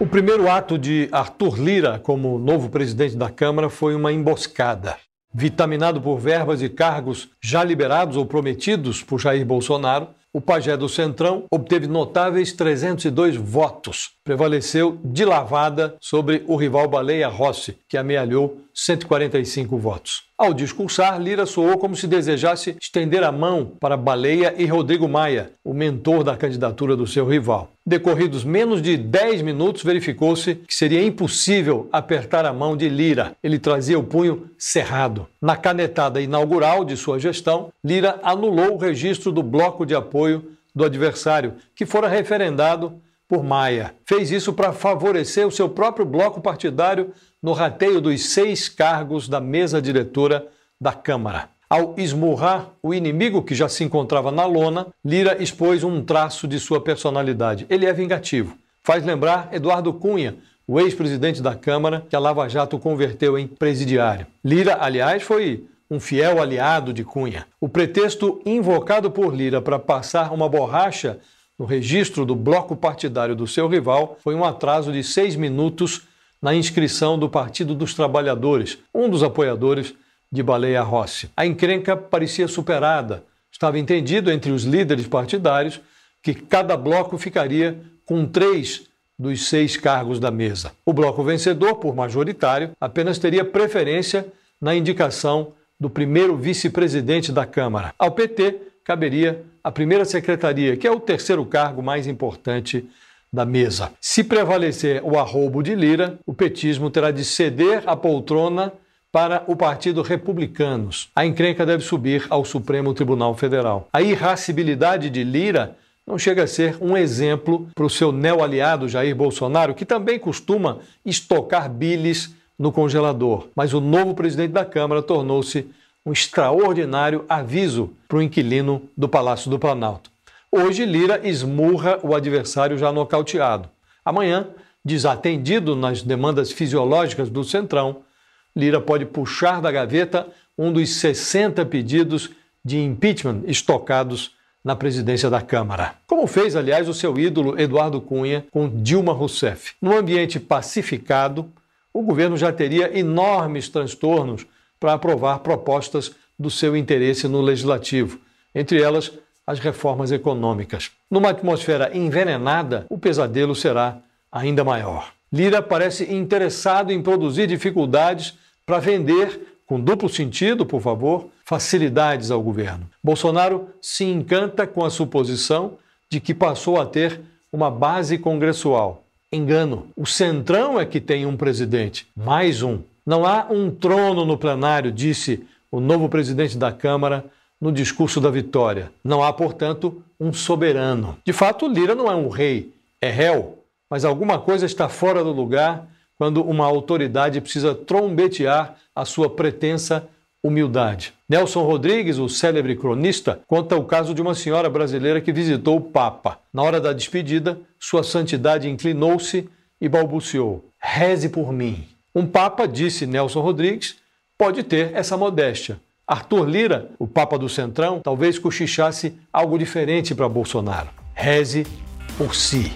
O primeiro ato de Arthur Lira como novo presidente da Câmara foi uma emboscada. Vitaminado por verbas e cargos já liberados ou prometidos por Jair Bolsonaro, o pajé do Centrão obteve notáveis 302 votos. Prevaleceu de lavada sobre o rival Baleia Rossi, que amealhou 145 votos. Ao discursar, Lira soou como se desejasse estender a mão para Baleia e Rodrigo Maia, o mentor da candidatura do seu rival. Decorridos menos de 10 minutos, verificou-se que seria impossível apertar a mão de Lira. Ele trazia o punho cerrado. Na canetada inaugural de sua gestão, Lira anulou o registro do bloco de apoio do adversário, que fora referendado por Maia. Fez isso para favorecer o seu próprio bloco partidário no rateio dos seis cargos da mesa diretora da Câmara. Ao esmurrar o inimigo que já se encontrava na lona, Lira expôs um traço de sua personalidade. Ele é vingativo. Faz lembrar Eduardo Cunha, o ex-presidente da Câmara, que a Lava Jato converteu em presidiário. Lira, aliás, foi um fiel aliado de Cunha. O pretexto invocado por Lira para passar uma borracha no registro do bloco partidário do seu rival foi um atraso de seis minutos na inscrição do Partido dos Trabalhadores, um dos apoiadores de Baleia Rossi. A encrenca parecia superada. Estava entendido entre os líderes partidários que cada bloco ficaria com três dos seis cargos da mesa. O bloco vencedor, por majoritário, apenas teria preferência na indicação do primeiro vice-presidente da Câmara. Ao PT, caberia a primeira secretaria, que é o terceiro cargo mais importante da mesa. Se prevalecer o arrobo de Lira, o petismo terá de ceder a poltrona para o Partido Republicanos. A encrenca deve subir ao Supremo Tribunal Federal. A irracibilidade de Lira não chega a ser um exemplo para o seu neo-aliado Jair Bolsonaro, que também costuma estocar bilis no congelador. Mas o novo presidente da Câmara tornou-se um extraordinário aviso para o inquilino do Palácio do Planalto. Hoje, Lira esmurra o adversário já nocauteado. Amanhã, desatendido nas demandas fisiológicas do Centrão, Lira pode puxar da gaveta um dos 60 pedidos de impeachment estocados na presidência da Câmara. Como fez, aliás, o seu ídolo Eduardo Cunha com Dilma Rousseff. No ambiente pacificado, o governo já teria enormes transtornos para aprovar propostas do seu interesse no legislativo, entre elas as reformas econômicas. Numa atmosfera envenenada, o pesadelo será ainda maior. Lira parece interessado em produzir dificuldades para vender, com duplo sentido, por favor, facilidades ao governo. Bolsonaro se encanta com a suposição de que passou a ter uma base congressual. Engano. O Centrão é que tem um presidente, mais um. Não há um trono no plenário, disse o novo presidente da Câmara no discurso da vitória. Não há, portanto, um soberano. De fato, Lira não é um rei, é réu, mas alguma coisa está fora do lugar quando uma autoridade precisa trombetear a sua pretensa humildade. Nelson Rodrigues, o célebre cronista, conta o caso de uma senhora brasileira que visitou o Papa. Na hora da despedida, sua santidade inclinou-se e balbuciou: Reze por mim. Um Papa, disse Nelson Rodrigues, pode ter essa modéstia, Arthur Lira, o Papa do Centrão, talvez cochichasse algo diferente para Bolsonaro. Reze por si.